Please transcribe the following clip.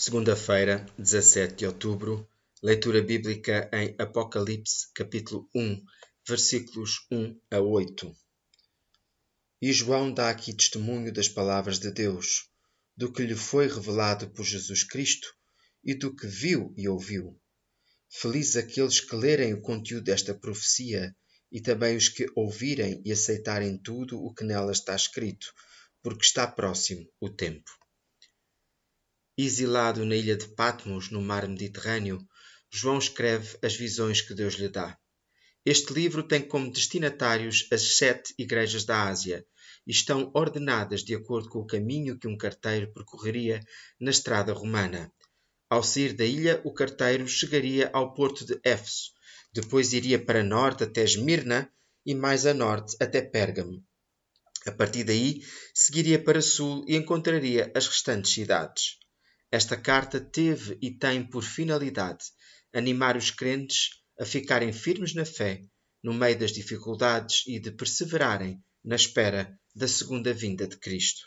Segunda-feira, 17 de outubro, leitura bíblica em Apocalipse, capítulo 1, versículos 1 a 8. E João dá aqui testemunho das palavras de Deus, do que lhe foi revelado por Jesus Cristo e do que viu e ouviu. Felizes aqueles que lerem o conteúdo desta profecia e também os que ouvirem e aceitarem tudo o que nela está escrito, porque está próximo o tempo. Exilado na ilha de Patmos, no mar Mediterrâneo, João escreve as visões que Deus lhe dá. Este livro tem como destinatários as sete igrejas da Ásia e estão ordenadas de acordo com o caminho que um carteiro percorreria na estrada romana. Ao sair da ilha, o carteiro chegaria ao porto de Éfeso, depois iria para norte até Esmirna e mais a norte até Pérgamo. A partir daí, seguiria para sul e encontraria as restantes cidades. Esta carta teve e tem por finalidade animar os crentes a ficarem firmes na fé no meio das dificuldades e de perseverarem na espera da segunda vinda de Cristo.